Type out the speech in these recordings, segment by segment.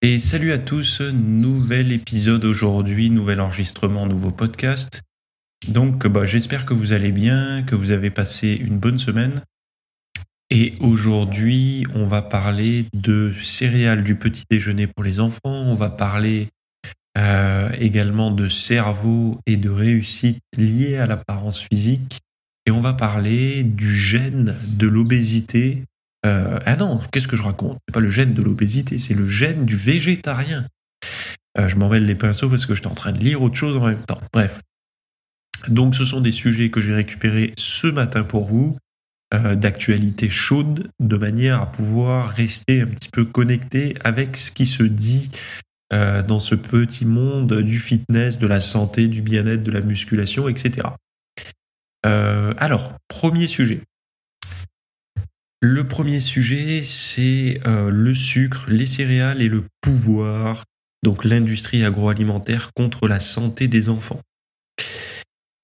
Et salut à tous, nouvel épisode aujourd'hui, nouvel enregistrement, nouveau podcast. Donc bah, j'espère que vous allez bien, que vous avez passé une bonne semaine. Et aujourd'hui, on va parler de céréales du petit déjeuner pour les enfants, on va parler euh, également de cerveau et de réussite liée à l'apparence physique. Et on va parler du gène de l'obésité euh, ah non, qu'est-ce que je raconte? C'est pas le gène de l'obésité, c'est le gène du végétarien. Euh, je m'en mêle les pinceaux parce que j'étais en train de lire autre chose en même temps. Bref. Donc ce sont des sujets que j'ai récupérés ce matin pour vous, euh, d'actualité chaude, de manière à pouvoir rester un petit peu connecté avec ce qui se dit dans ce petit monde du fitness, de la santé, du bien-être, de la musculation, etc. alors, premier sujet. Le premier sujet, c'est euh, le sucre, les céréales et le pouvoir, donc l'industrie agroalimentaire contre la santé des enfants.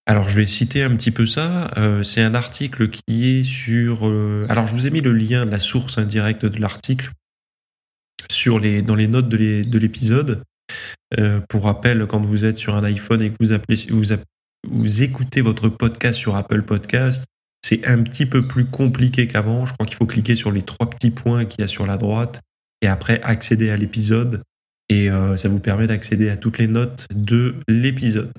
Alors je vais citer un petit peu ça. Euh, c'est un article qui est sur. Euh, alors je vous ai mis le lien de la source indirecte de l'article sur les dans les notes de l'épisode. pour rappel, quand vous êtes sur un iPhone et que vous appelez vous, vous écoutez votre podcast sur Apple Podcast, c'est un petit peu plus compliqué qu'avant. Je crois qu'il faut cliquer sur les trois petits points qu'il y a sur la droite et après accéder à l'épisode. Et euh, ça vous permet d'accéder à toutes les notes de l'épisode.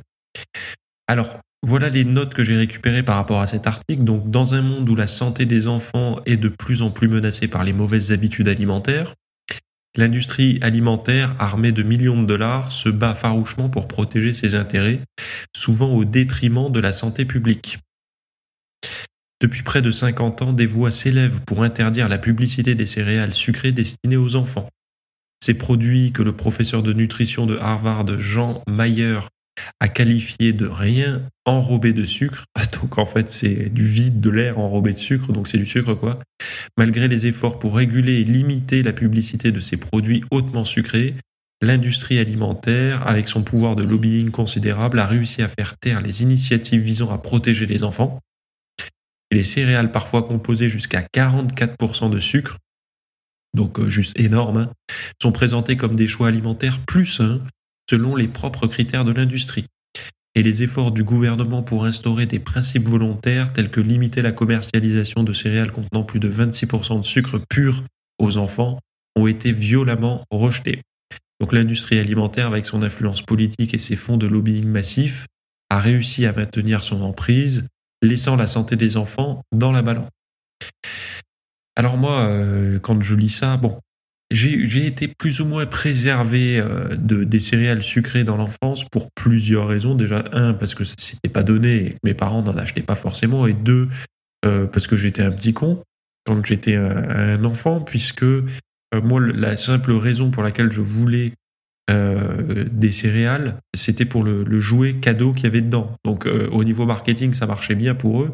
Alors, voilà les notes que j'ai récupérées par rapport à cet article. Donc, dans un monde où la santé des enfants est de plus en plus menacée par les mauvaises habitudes alimentaires, l'industrie alimentaire, armée de millions de dollars, se bat farouchement pour protéger ses intérêts, souvent au détriment de la santé publique. Depuis près de 50 ans, des voix s'élèvent pour interdire la publicité des céréales sucrées destinées aux enfants. Ces produits que le professeur de nutrition de Harvard Jean Mayer a qualifiés de rien enrobé de sucre, donc en fait c'est du vide, de l'air enrobé de sucre, donc c'est du sucre quoi. Malgré les efforts pour réguler et limiter la publicité de ces produits hautement sucrés, l'industrie alimentaire, avec son pouvoir de lobbying considérable, a réussi à faire taire les initiatives visant à protéger les enfants les céréales parfois composées jusqu'à 44% de sucre, donc euh, juste énorme, hein, sont présentées comme des choix alimentaires plus sains selon les propres critères de l'industrie. Et les efforts du gouvernement pour instaurer des principes volontaires tels que limiter la commercialisation de céréales contenant plus de 26% de sucre pur aux enfants ont été violemment rejetés. Donc l'industrie alimentaire, avec son influence politique et ses fonds de lobbying massifs, a réussi à maintenir son emprise laissant la santé des enfants dans la balance. Alors moi, euh, quand je lis ça, bon, j'ai été plus ou moins préservé euh, de, des céréales sucrées dans l'enfance pour plusieurs raisons. Déjà, un, parce que ça s'était pas donné, mes parents n'en achetaient pas forcément, et deux, euh, parce que j'étais un petit con quand j'étais un, enfant, puisque moi, la simple raison pour laquelle je voulais euh, des céréales, c'était pour le, jouet cadeau qu'il y avait dedans. Donc euh, au niveau marketing, ça marchait bien pour eux,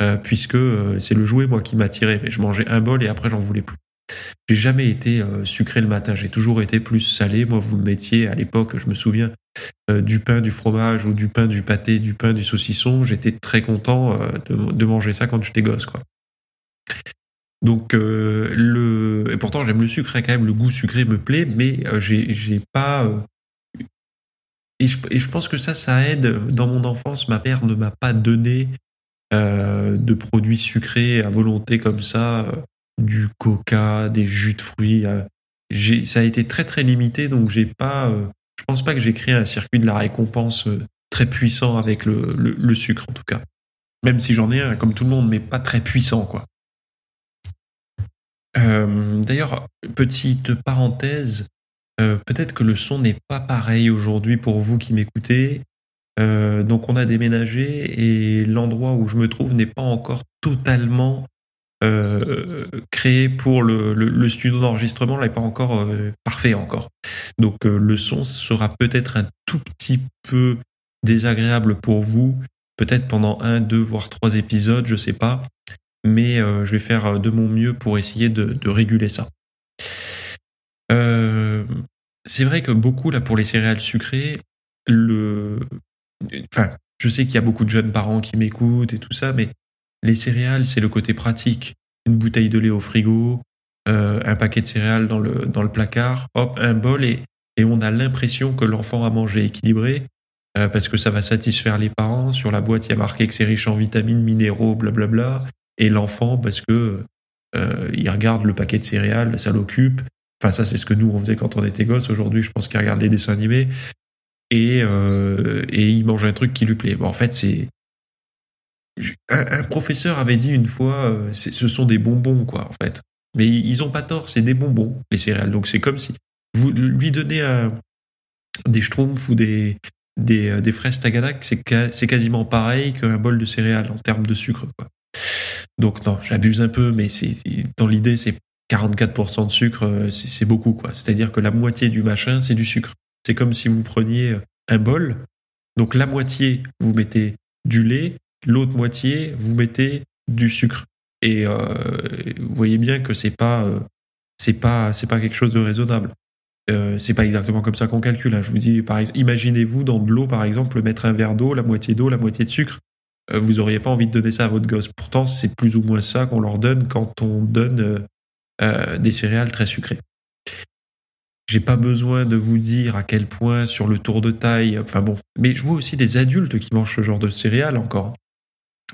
euh, puisque c'est le jouet moi qui m'attirait. Mais je mangeais un bol et après j'en voulais plus. J'ai jamais été sucré le matin, j'ai toujours été plus salé. Moi, vous me mettiez à l'époque, je me souviens, du pain, du fromage ou du pain, du pâté, du pain, du saucisson. J'étais très content de, de, manger ça quand j'étais gosse, quoi. Donc euh, le et pourtant j'aime le sucre hein, quand même le goût sucré me plaît mais euh, j'ai pas euh, et, je, et, je, pense que ça ça aide. Dans mon enfance ma mère ne m'a pas donné de produits sucrés à volonté comme ça du coca des jus de fruits ça a été très très limité donc j'ai pas je pense pas que j'ai créé un circuit de la récompense très puissant avec le, le, le sucre en tout cas. Même si j'en ai un comme tout le monde mais pas très puissant quoi. euh, d'ailleurs, petite parenthèse, euh, peut-être que le son n'est pas pareil aujourd'hui pour vous qui m'écoutez. Euh, donc on a déménagé et l'endroit où je me trouve n'est pas encore totalement euh, créé pour le, studio d'enregistrement n'est pas encore euh, parfait encore. Donc euh, le son sera peut-être un tout petit peu désagréable pour vous, peut-être pendant un, deux, voire trois épisodes, je sais pas. Mais je vais faire de mon mieux pour essayer de, réguler ça. c'est vrai que beaucoup là pour les céréales sucrées, le, enfin, je sais qu'il y a beaucoup de jeunes parents qui m'écoutent et tout ça, mais les céréales, c'est le côté pratique. Une bouteille de lait au frigo, euh, un paquet de céréales dans le, dans le placard, hop, un bol et, et on a l'impression que l'enfant a mangé équilibré euh, parce que ça va satisfaire les parents. Sur la boîte, il y a marqué que c'est riche en vitamines, minéraux, blablabla. Et l'enfant, parce que euh, il regarde le paquet de céréales, ça l'occupe. Enfin, ça, c'est ce que nous, on faisait quand on était gosse. Aujourd'hui, je pense qu'il regarde les dessins animés et, euh, et il mange un truc qui lui plaît. Bon, en fait, c'est un, professeur avait dit une fois, euh, ce sont des bonbons, quoi, en fait. Mais ils ont pas tort, c'est des bonbons, les céréales. Donc c'est comme si vous lui donnez des schtroumpfs ou des, des, euh, des fraises tagadak, c'est quasiment pareil qu'un bol de céréales en termes de sucre, quoi. Donc non, j'abuse un peu, mais dans l'idée, c'est 44% de sucre, euh, c'est beaucoup, quoi. C'est-à-dire que la moitié du machin, c'est du sucre. C'est comme si vous preniez un bol, donc la moitié, vous mettez du lait, l'autre moitié, vous mettez du sucre. Et euh, vous voyez bien que c'est pas, euh, c'est pas, c'est pas quelque chose de raisonnable. Euh, c'est pas exactement comme ça qu'on calcule. Hein. Je vous imaginez-vous dans de l'eau, par exemple, mettre un verre d'eau, la moitié d'eau, la moitié de sucre. Vous auriez pas envie de donner ça à votre gosse. Pourtant, c'est plus ou moins ça qu'on leur donne quand on donne des céréales très sucrées. J'ai pas besoin de vous dire à quel point sur le tour de taille, enfin bon. Mais je vois aussi des adultes qui mangent ce genre de céréales encore.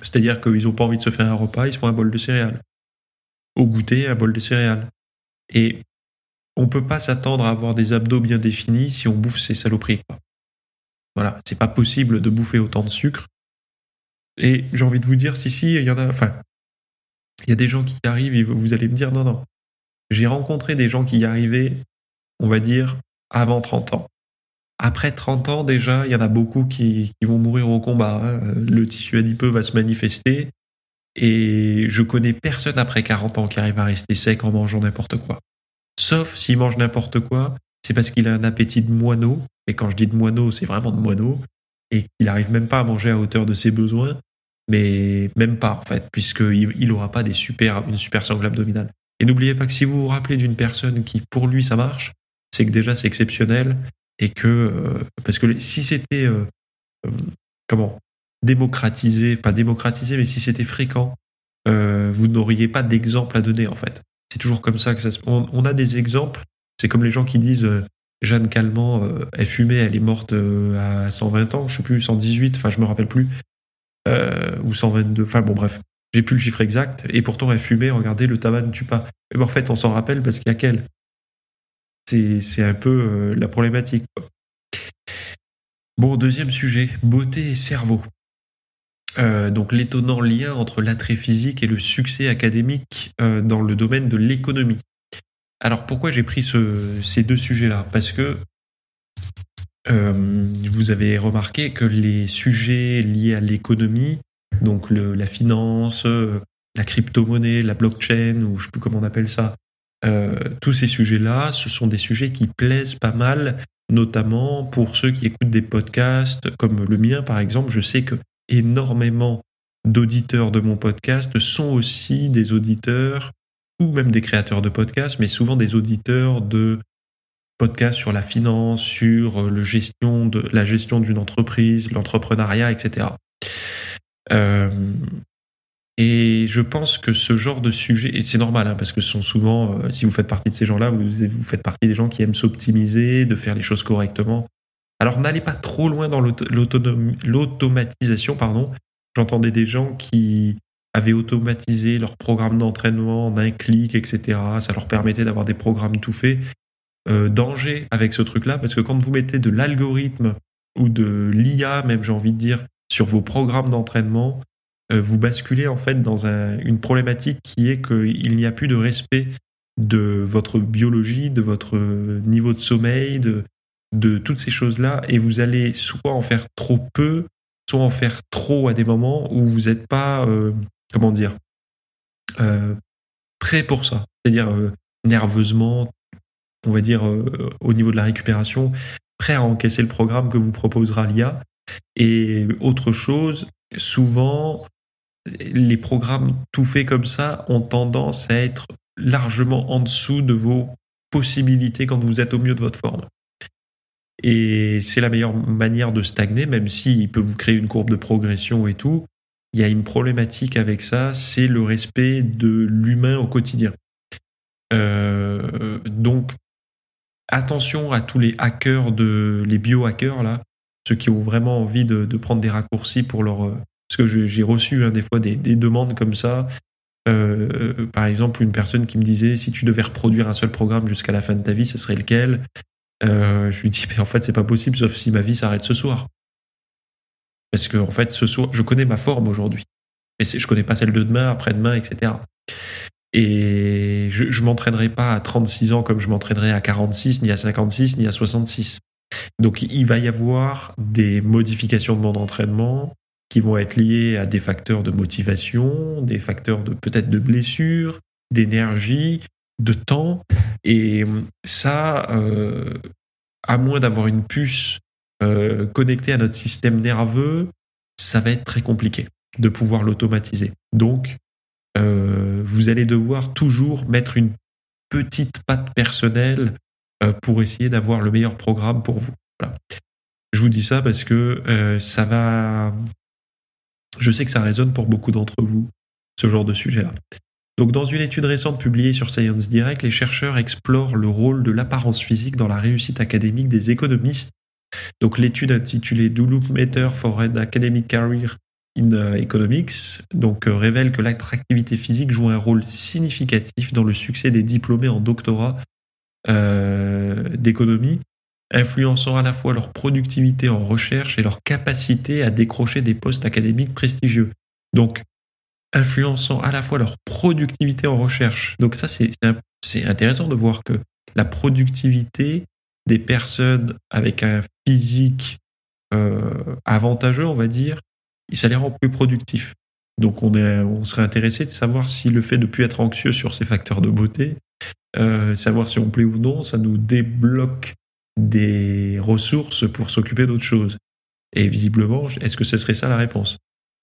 C'est-à-dire qu'ils n'ont pas envie de se faire un repas, ils se font un bol de céréales. Au goûter, un bol de céréales. Et on peut pas s'attendre à avoir des abdos bien définis si on bouffe ces saloperies. Voilà, c'est pas possible de bouffer autant de sucre. Et j'ai envie de vous dire, si, si, il y en a, enfin, il y a des gens qui arrivent vous allez me dire, non, non. J'ai rencontré des gens qui y arrivaient, on va dire, avant 30 ans. Après 30 ans déjà, il y en a beaucoup qui, vont mourir au combat. Hein. Le tissu adipeux va se manifester. Et je connais personne après 40 ans qui arrive à rester sec en mangeant n'importe quoi. Sauf s'il mange n'importe quoi, c'est parce qu'il a un appétit de moineau. Et quand je dis de moineau, c'est vraiment de moineau. Et qu'il n'arrive même pas à manger à hauteur de ses besoins. Mais même pas, en fait, puisqu'il n'aura pas des super, une super sangle abdominale. Et n'oubliez pas que si vous vous rappelez d'une personne qui, pour lui, ça marche, c'est que déjà c'est exceptionnel et que euh, parce que si c'était euh, euh, comment démocratisé, pas démocratisé, mais si c'était fréquent, vous n'auriez pas d'exemple à donner en fait. C'est toujours comme ça que ça se. On, a des exemples. C'est comme les gens qui disent Jeanne Calment, elle fumait, elle est morte à 120 ans, je sais plus 118, enfin je me rappelle plus, ou 122. Enfin bon bref, j'ai plus le chiffre exact. Et pourtant elle fumait. Regardez, le tabac ne tue pas. Mais en fait, on s'en rappelle parce qu'il y a qu'elle. C'est un peu euh, la problématique. Bon, deuxième sujet, beauté et cerveau. Euh, donc l'étonnant lien entre l'attrait physique et le succès académique euh, dans le domaine de l'économie. Alors pourquoi j'ai pris ces deux sujets-là? Parce que vous avez remarqué que les sujets liés à l'économie, donc la finance, la crypto-monnaie, la blockchain, ou je sais plus comment on appelle ça, euh, tous ces sujets-là, ce sont des sujets qui plaisent pas mal, notamment pour ceux qui écoutent des podcasts comme le mien, par exemple. Je sais que énormément d'auditeurs de mon podcast sont aussi des auditeurs ou même des créateurs de podcasts, mais souvent des auditeurs de podcasts sur la finance, sur de la gestion d'une entreprise, l'entrepreneuriat, etc. Euh, et je pense que ce genre de sujet, et c'est normal, hein, parce que ce sont souvent, euh, si vous faites partie de ces gens-là, vous, vous faites partie des gens qui aiment s'optimiser, de faire les choses correctement. Alors n'allez pas trop loin dans l'automatisation, pardon. J'entendais des gens qui avaient automatisé leur programme d'entraînement en un clic, etc. Ça leur permettait d'avoir des programmes tout faits. Euh, danger avec ce truc-là, parce que quand vous mettez de l'algorithme ou de l'IA, même j'ai envie de dire, sur vos programmes d'entraînement, euh, vous basculez en fait dans une problématique qui est qu'il n'y a plus de respect de votre biologie, de votre niveau de sommeil, de, de toutes ces choses-là, et vous allez soit en faire trop peu, soit en faire trop à des moments où vous n'êtes pas, euh, comment dire, prêt pour ça. C'est-à-dire nerveusement, on va dire au niveau de la récupération, prêt à encaisser le programme que vous proposera l'IA. Et autre chose, souvent, les programmes tout faits comme ça ont tendance à être largement en dessous de vos possibilités quand vous êtes au mieux de votre forme. Et c'est la meilleure manière de stagner, même s'il peut vous créer une courbe de progression et tout. Il y a une problématique avec ça, c'est le respect de l'humain au quotidien. Euh, donc, attention à tous les hackers, de, les biohackers, là, ceux qui ont vraiment envie de, prendre des raccourcis pour leur... Euh, parce que j'ai reçu hein, des fois des, demandes comme ça. Euh, par exemple, une personne qui me disait si tu devais reproduire un seul programme jusqu'à la fin de ta vie, ce serait lequel? Euh, Je lui dis mais en fait c'est pas possible sauf si ma vie s'arrête ce soir. Parce que en fait ce soir, je connais ma forme aujourd'hui, mais je connais pas celle de demain, après-demain, etc. Et je, je m'entraînerai pas à 36 ans comme je m'entraînerai à 46, ni à 56, ni à 66. Donc il va y avoir des modifications de mon entraînement qui vont être liées à des facteurs de motivation, des facteurs de peut-être de blessure, d'énergie, de temps. Et ça, euh, à moins d'avoir une puce euh, connectée à notre système nerveux, ça va être très compliqué de pouvoir l'automatiser. Donc, euh, vous allez devoir toujours mettre une petite patte personnelle euh, pour essayer d'avoir le meilleur programme pour vous. Je vous dis ça parce que euh, ça va. Je sais que ça résonne pour beaucoup d'entre vous, ce genre de sujet-là. Donc, dans une étude récente publiée sur Science Direct, les chercheurs explorent le rôle de l'apparence physique dans la réussite académique des économistes. Donc, l'étude intitulée Do Look Matter for an Academic Career euh, Economics donc, révèle que l'attractivité physique joue un rôle significatif dans le succès des diplômés en doctorat euh, d'économie, influençant à la fois leur productivité en recherche et leur capacité à décrocher des postes académiques prestigieux. Donc, influençant à la fois leur productivité en recherche. Donc ça, c'est intéressant de voir que la productivité des personnes avec un physique euh, avantageux, on va dire, ça les rend plus productifs. Donc on, est, on serait intéressé de savoir si le fait de ne plus être anxieux sur ces facteurs de beauté euh, savoir si on plaît ou non, ça nous débloque des ressources pour s'occuper d'autres choses. Et visiblement, est-ce que ce serait ça la réponse?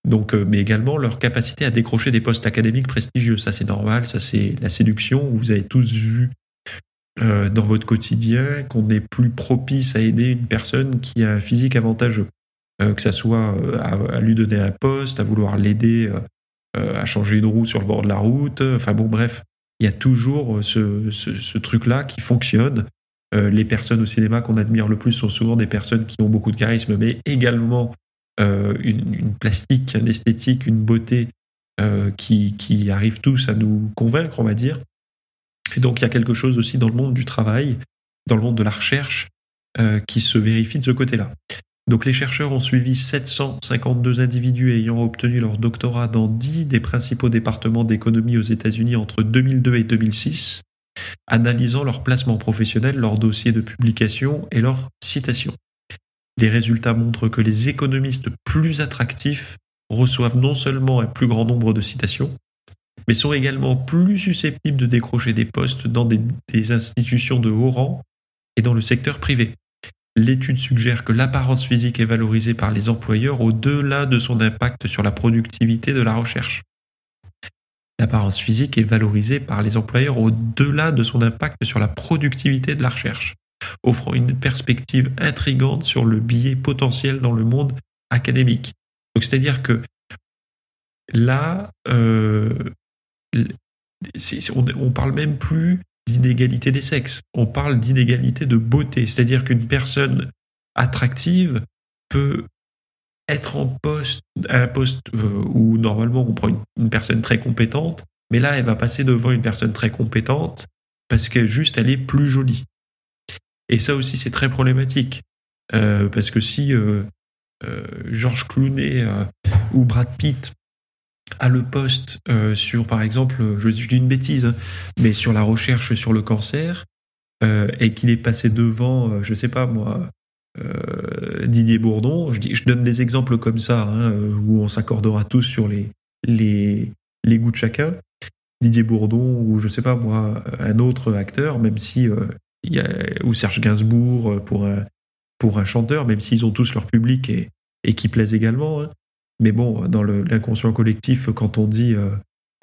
Donc, euh, mais également leur capacité à décrocher des postes académiques prestigieux, ça c'est normal, ça c'est la séduction. Vous avez tous vu euh, dans votre quotidien qu'on est plus propice à aider une personne qui a un physique avantageux, que ça soit à, lui donner un poste, à vouloir l'aider à changer une roue sur le bord de la route. Enfin bon, bref, il y a toujours euh, ce, truc-là qui fonctionne. Euh, les personnes au cinéma qu'on admire le plus sont souvent des personnes qui ont beaucoup de charisme, mais également euh, une, plastique, une esthétique, une beauté qui, qui arrivent tous à nous convaincre, on va dire. Et donc il y a quelque chose aussi dans le monde du travail, dans le monde de la recherche, qui se vérifie de ce côté-là. Donc les chercheurs ont suivi 752 individus ayant obtenu leur doctorat dans 10 des principaux départements d'économie aux États-Unis entre 2002 et 2006, analysant leur placement professionnel, leur dossier de publication et leurs citations. Les résultats montrent que les économistes plus attractifs reçoivent non seulement un plus grand nombre de citations, mais sont également plus susceptibles de décrocher des postes dans des, des institutions de haut rang et dans le secteur privé. L'étude suggère que l'apparence physique est valorisée par les employeurs au-delà de son impact sur la productivité de la recherche. L'apparence physique est valorisée par les employeurs au-delà de son impact sur la productivité de la recherche, offrant une perspective intrigante sur le biais potentiel dans le monde académique. Donc c'est-à-dire que là, euh, on, on parle même plus d'inégalité des sexes, on parle d'inégalité de beauté, c'est-à-dire qu'une personne attractive peut être en poste, à un poste euh, où normalement on prend une, personne très compétente, mais là elle va passer devant une personne très compétente parce que juste elle est plus jolie. Et ça aussi c'est très problématique euh, parce que si euh, Georges Clooney ou Brad Pitt a le poste euh, sur, par exemple, je, dis une bêtise, mais sur la recherche sur le cancer, euh, et qu'il est passé devant, euh, je sais pas moi, Didier Bourdon, je, dis, je donne des exemples comme ça, hein, où on s'accordera tous sur les, les, les goûts de chacun. Didier Bourdon ou je sais pas moi un autre acteur, même si y a, ou Serge Gainsbourg pour un pour un chanteur, même s'ils ont tous leur public et, et qui plaisent également. Hein. Mais bon, dans l'inconscient collectif, quand on dit euh,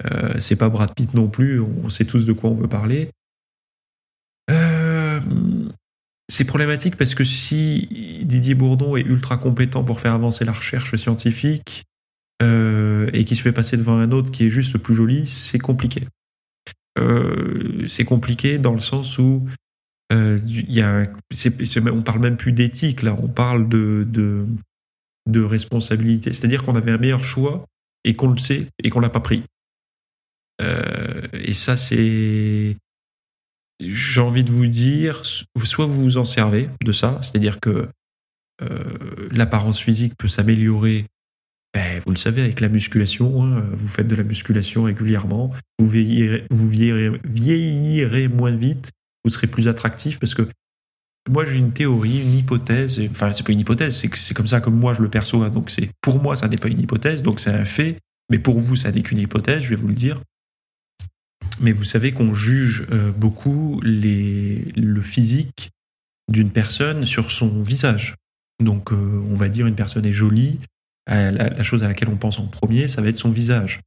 euh, c'est pas Brad Pitt non plus, on sait tous de quoi on veut parler. Euh, c'est problématique parce que si Didier Bourdon est ultra compétent pour faire avancer la recherche scientifique et qui se fait passer devant un autre qui est juste plus joli, c'est compliqué. c'est compliqué dans le sens où euh, y a, on parle même plus d'éthique là, on parle de, de responsabilité. C'est-à-dire qu'on avait un meilleur choix et qu'on le sait et qu'on l'a pas pris. Euh, et ça, c'est, j'ai envie de vous dire, soit vous vous en servez de ça, c'est-à-dire que euh, l'apparence physique peut s'améliorer. Ben, vous le savez avec la musculation, hein, vous faites de la musculation régulièrement, vous vieillirez, vous vieillirez moins vite vous serez plus attractif parce que moi j'ai une théorie, une hypothèse, enfin c'est pas une hypothèse, c'est c'est comme ça que moi je le perçois, donc c'est pour moi ça n'est pas une hypothèse, donc c'est un fait, mais pour vous ça n'est qu'une hypothèse, je vais vous le dire. Mais vous savez qu'on juge euh, beaucoup le physique d'une personne sur son visage. Donc euh, on va dire une personne est jolie, la, la chose à laquelle on pense en premier, ça va être son visage.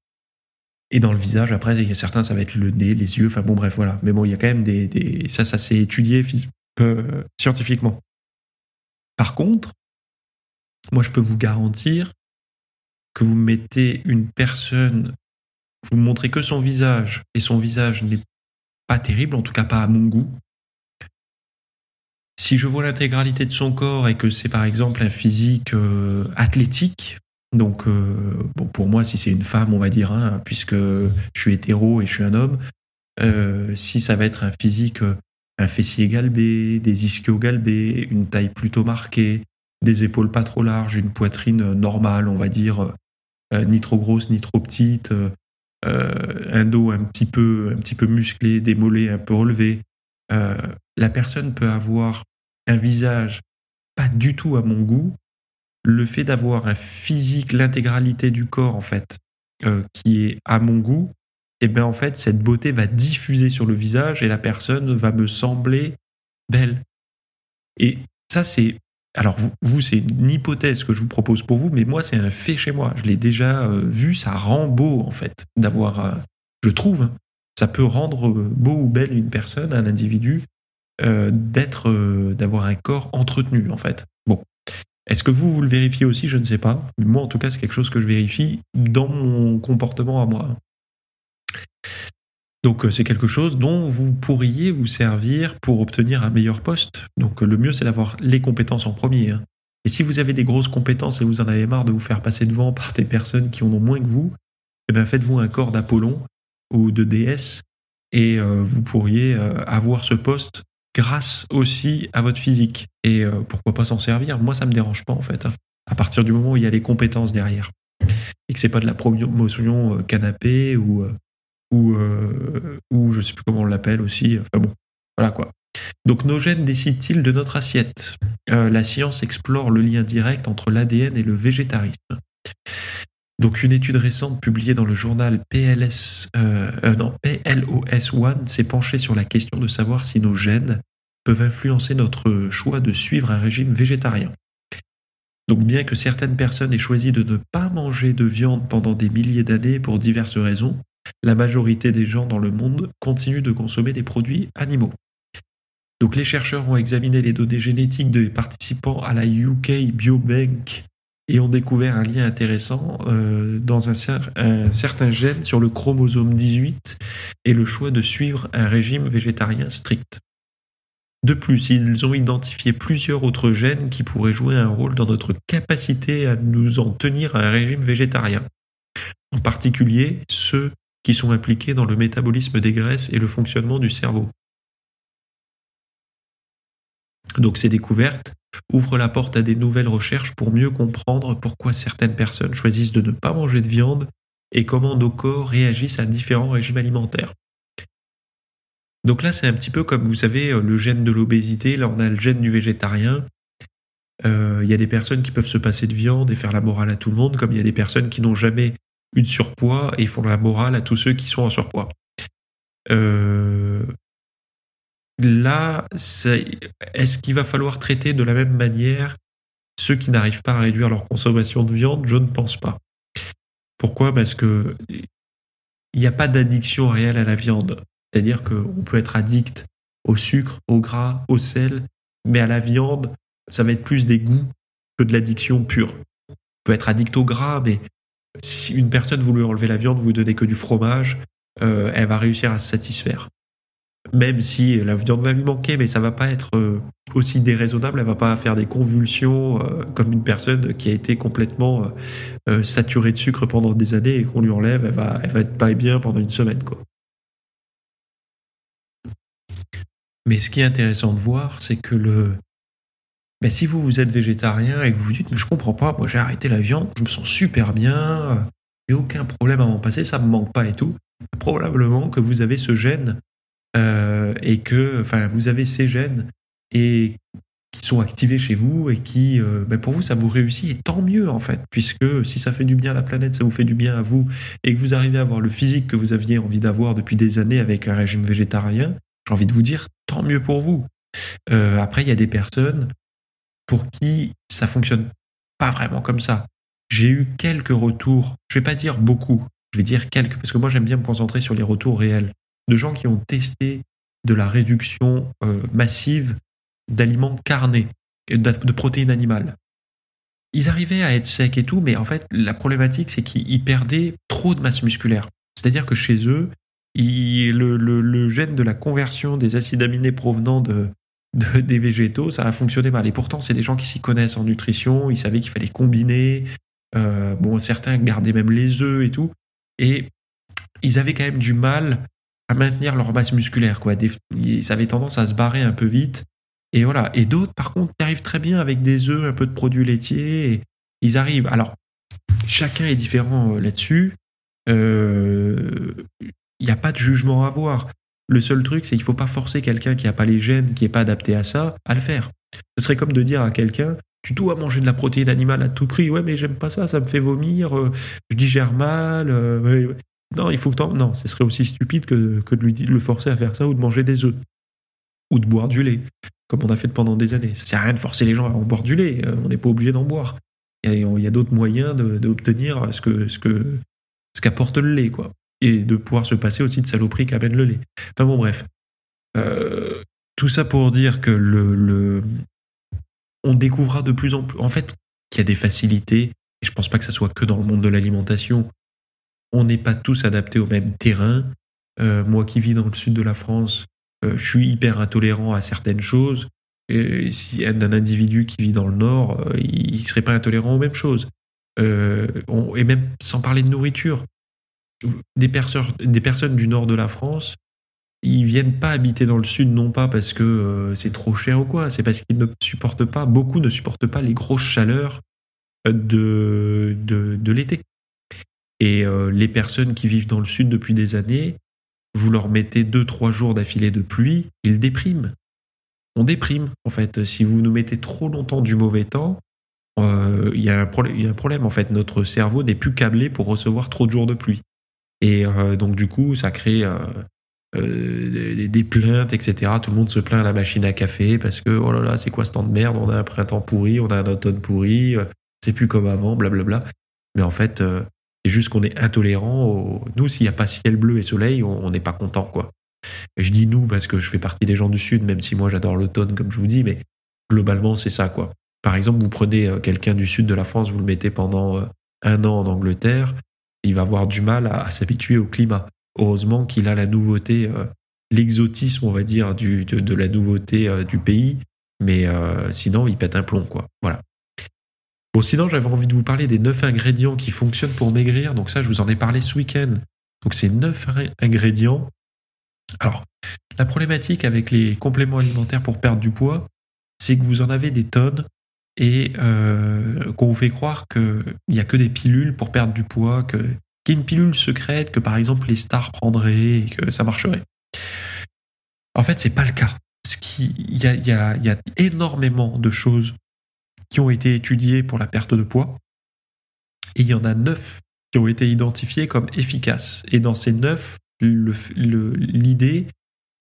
Et dans le visage, après, il y a certains, ça va être le nez, les yeux, enfin bon, bref, voilà. Mais bon, il y a quand même des. des ça, ça s'est étudié euh, scientifiquement. Par contre, moi, je peux vous garantir que vous mettez une personne, vous montrez que son visage, et son visage n'est pas terrible, en tout cas pas à mon goût. Si je vois l'intégralité de son corps et que c'est par exemple un physique euh, athlétique, donc, euh, bon, pour moi, si c'est une femme, on va dire, hein, puisque je suis hétéro et je suis un homme, si ça va être un physique, un fessier galbé, des ischios galbés, une taille plutôt marquée, des épaules pas trop larges, une poitrine normale, on va dire, ni trop grosse ni trop petite, un dos un petit peu, un petit peu musclé, des un peu relevés, la personne peut avoir un visage pas du tout à mon goût, le fait d'avoir un physique, l'intégralité du corps en fait, euh, qui est à mon goût, et eh bien en fait cette beauté va diffuser sur le visage et la personne va me sembler belle. Et ça c'est alors vous, c'est une hypothèse que je vous propose pour vous, mais moi c'est un fait chez moi. Je l'ai déjà euh, vu, ça rend beau en fait d'avoir, euh, je trouve, ça peut rendre beau ou belle une personne, un individu, d'être, d'avoir un corps entretenu en fait. Bon, est-ce que vous, vous le vérifiez aussi? Je ne sais pas. Moi, en tout cas, c'est quelque chose que je vérifie dans mon comportement à moi. Donc euh, c'est quelque chose dont vous pourriez vous servir pour obtenir un meilleur poste. Donc le mieux c'est d'avoir les compétences en premier. Hein. Et si vous avez des grosses compétences et vous en avez marre de vous faire passer devant par des personnes qui en ont moins que vous, eh bien faites-vous un corps d'Apollon ou de déesse et euh, vous pourriez euh, avoir ce poste grâce aussi à votre physique. Et euh, pourquoi pas s'en servir? Moi, ça me dérange pas en fait. Hein. À partir du moment où il y a les compétences derrière et que c'est pas de la promotion euh, canapé ou euh, ou ou je sais plus comment on l'appelle aussi. Enfin bon, voilà quoi. Donc nos gènes décident-ils de notre assiette? La science explore le lien direct entre l'ADN et le végétarisme. Donc une étude récente publiée dans le journal PLS, non, PLOS One s'est penchée sur la question de savoir si nos gènes peuvent influencer notre choix de suivre un régime végétarien. Donc bien que certaines personnes aient choisi de ne pas manger de viande pendant des milliers d'années pour diverses raisons, la majorité des gens dans le monde continuent de consommer des produits animaux. Donc les chercheurs ont examiné les données génétiques des participants à la UK Biobank et ont découvert un lien intéressant euh, dans un, un, certain gène sur le chromosome 18 et le choix de suivre un régime végétarien strict. De plus, ils ont identifié plusieurs autres gènes qui pourraient jouer un rôle dans notre capacité à nous en tenir à un régime végétarien. En particulier, ceux qui sont impliqués dans le métabolisme des graisses et le fonctionnement du cerveau. Donc ces découvertes ouvrent la porte à des nouvelles recherches pour mieux comprendre pourquoi certaines personnes choisissent de ne pas manger de viande et comment nos corps réagissent à différents régimes alimentaires. Donc là, c'est un petit peu comme, vous savez, euh, le gène de l'obésité. Là, on a le gène du végétarien. Euh, il y a des personnes qui peuvent se passer de viande et faire la morale à tout le monde, comme il y a des personnes qui n'ont jamais eu de surpoids et font la morale à tous ceux qui sont en surpoids. Euh, là, est-ce qu'il va falloir traiter de la même manière ceux qui n'arrivent pas à réduire leur consommation de viande? Je ne pense pas. Pourquoi? Parce que il n'y a pas d'addiction réelle à la viande. C'est-à-dire qu'on peut être addict au sucre, au gras, au sel, mais à la viande, ça va être plus des goûts que de l'addiction pure. On peut être addict au gras, mais si une personne vous lui enlever la viande, vous lui donnez que du fromage, euh, elle va réussir à se satisfaire. Même si la viande va lui manquer, mais ça va pas être euh, aussi déraisonnable, elle va pas faire des convulsions euh, comme une personne qui a été complètement saturée de sucre pendant des années et qu'on lui enlève, elle va, elle va être pas bien pendant une semaine, quoi. Mais ce qui est intéressant de voir, c'est que le, ben, si vous, vous êtes végétarien et que vous vous dites, mais je comprends pas, moi j'ai arrêté la viande, je me sens super bien, et aucun problème à m'en passer, ça me manque pas et tout, probablement que vous avez ce gène euh, et que, enfin, vous avez ces gènes et qui sont activés chez vous et qui, euh, ben pour vous, ça vous réussit et tant mieux en fait, puisque si ça fait du bien à la planète, ça vous fait du bien à vous et que vous arrivez à avoir le physique que vous aviez envie d'avoir depuis des années avec un régime végétarien, j'ai envie de vous dire tant mieux pour vous. Euh, après, il y a des personnes pour qui ça fonctionne pas vraiment comme ça. J'ai eu quelques retours, je vais pas dire beaucoup, je vais dire quelques, parce que moi j'aime bien me concentrer sur les retours réels, de gens qui ont testé de la réduction euh, massive d'aliments carnés, de protéines animales. Ils arrivaient à être secs et tout, mais en fait la problématique c'est qu'ils perdaient trop de masse musculaire. C'est-à-dire que chez eux, le, le, gène de la conversion des acides aminés provenant de, des végétaux, ça a fonctionné mal. Et pourtant, c'est des gens qui s'y connaissent en nutrition, ils savaient qu'il fallait combiner. Euh, bon, certains gardaient même les œufs et tout. Et ils avaient quand même du mal à maintenir leur masse musculaire, quoi. ils avaient tendance à se barrer un peu vite. Et voilà. Et d'autres, par contre, arrivent très bien avec des œufs, un peu de produits laitiers. Et ils arrivent. Alors, chacun est différent euh, là-dessus. Euh, il n'y a pas de jugement à avoir. Le seul truc, c'est qu'il ne faut pas forcer quelqu'un qui n'a pas les gènes, qui n'est pas adapté à ça, à le faire. Ce serait comme de dire à quelqu'un, tu dois manger de la protéine animale à tout prix. Ouais, mais j'aime pas ça, ça me fait vomir, euh, je digère mal. Euh, non, il faut que Non, ce serait aussi stupide que, de lui le forcer à faire ça ou de manger des œufs. Ou de boire du lait, comme on a fait pendant des années. Ça sert à rien de forcer les gens à en boire du lait. Euh, on n'est pas obligé d'en boire. Il y a, d'autres moyens d'obtenir ce ce qu'apporte le lait, quoi et de pouvoir se passer aussi de saloperie qu'amène le lait. Enfin bon, bref. Euh, tout ça pour dire que le, le, on découvrira de plus en plus, en fait, qu'il y a des facilités, et je pense pas que ça soit que dans le monde de l'alimentation. On n'est pas tous adaptés au même terrain. Euh, moi qui vis dans le sud de la France, euh, je suis hyper intolérant à certaines choses. Et si un, individu qui vit dans le nord, il, serait pas intolérant aux mêmes choses. et même sans parler de nourriture, des, des personnes du nord de la France, ils viennent pas habiter dans le sud, non pas parce que euh, c'est trop cher ou quoi, c'est parce qu'ils ne supportent pas, beaucoup ne supportent pas les grosses chaleurs euh, de, de, l'été. Et euh, les personnes qui vivent dans le sud depuis des années, vous leur mettez deux, trois jours d'affilée de pluie, ils dépriment. On déprime, en fait. Si vous nous mettez trop longtemps du mauvais temps, il y, a un problème, en fait. Notre cerveau n'est plus câblé pour recevoir trop de jours de pluie. Et euh, donc du coup, ça crée euh, euh, des, plaintes, etc. Tout le monde se plaint à la machine à café parce que oh là là, c'est quoi ce temps de merde? On a un printemps pourri, on a un automne pourri, c'est plus comme avant, blablabla. Mais en fait, c'est juste qu'on est intolérant. Nous, s'il n'y a pas ciel bleu et soleil, on n'est pas content, quoi. je dis nous parce que je fais partie des gens du Sud, même si moi j'adore l'automne, comme je vous dis, mais globalement, c'est ça, quoi. Par exemple, vous prenez quelqu'un du Sud de la France, vous le mettez pendant un an en Angleterre, il va avoir du mal à, s'habituer au climat. Heureusement qu'il a la nouveauté, euh, l'exotisme, on va dire, de, la nouveauté euh, du pays, mais euh, sinon, il pète un plomb, quoi. Voilà. Bon, sinon, j'avais envie de vous parler des neuf ingrédients qui fonctionnent pour maigrir. Donc ça, je vous en ai parlé ce week-end. Donc c'est neuf ingrédients. Alors, la problématique avec les compléments alimentaires pour perdre du poids, c'est que vous en avez des tonnes et euh, qu'on vous fait croire qu'il n'y a que des pilules pour perdre du poids, que, qu'il y a une pilule secrète que par exemple les stars prendraient et que ça marcherait. En fait, c'est pas le cas. Il y a, y, a, y a énormément de choses qui ont été étudiées pour la perte de poids et il y en a neuf qui ont été identifiées comme efficaces. Et dans ces neuf, l'idée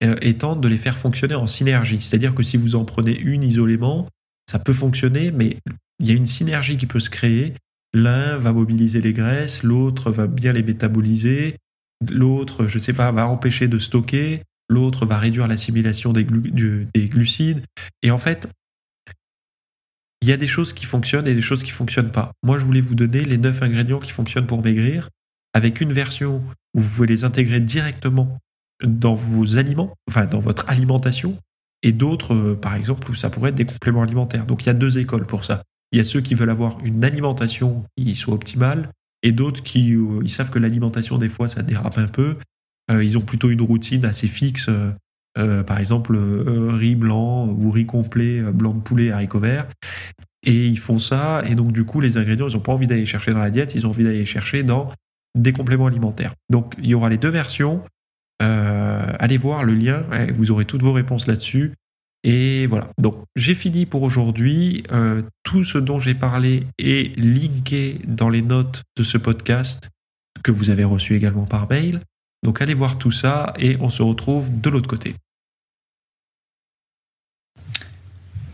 étant de les faire fonctionner en synergie. C'est-à-dire que si vous en prenez une isolément, ça peut fonctionner, mais il y a une synergie qui peut se créer. L'un va mobiliser les graisses, l'autre va bien les métaboliser, l'autre, je sais pas, va empêcher de stocker, l'autre va réduire l'assimilation des, des, glucides. Et en fait, il y a des choses qui fonctionnent et des choses qui fonctionnent pas. Moi, je voulais vous donner les neuf ingrédients qui fonctionnent pour maigrir, avec une version où vous pouvez les intégrer directement dans vos aliments, enfin dans votre alimentation, et d'autres, euh, par exemple, où ça pourrait être des compléments alimentaires. Donc il y a deux écoles pour ça. Il y a ceux qui veulent avoir une alimentation qui soit optimale, et d'autres qui euh, ils savent que l'alimentation des fois ça dérape un peu. Euh, ils ont plutôt une routine assez fixe, par exemple riz blanc ou riz complet, blanc de poulet, haricots verts. Et ils font ça, et donc du coup les ingrédients, ils n'ont pas envie d'aller chercher dans la diète, ils ont envie d'aller chercher dans des compléments alimentaires. Donc il y aura les deux versions. Euh, allez voir le lien, vous aurez toutes vos réponses là-dessus. Et voilà, donc j'ai fini pour aujourd'hui. Euh, tout ce dont j'ai parlé est linké dans les notes de ce podcast que vous avez reçu également par mail. Donc allez voir tout ça et on se retrouve de l'autre côté.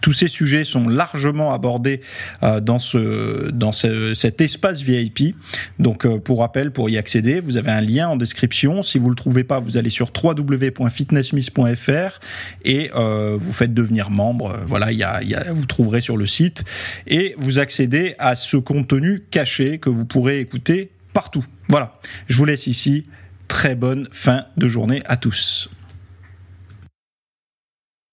tous ces sujets sont largement abordés euh, dans ce dans cet espace VIP. Donc euh, pour rappel, pour y accéder, vous avez un lien en description. Si vous le trouvez pas, vous allez sur www.fitnessmiss.fr et euh, vous faites devenir membre. Voilà, il y a, y a, vous trouverez sur le site et vous accédez à ce contenu caché que vous pourrez écouter partout. Voilà, je vous laisse ici. Très bonne fin de journée à tous.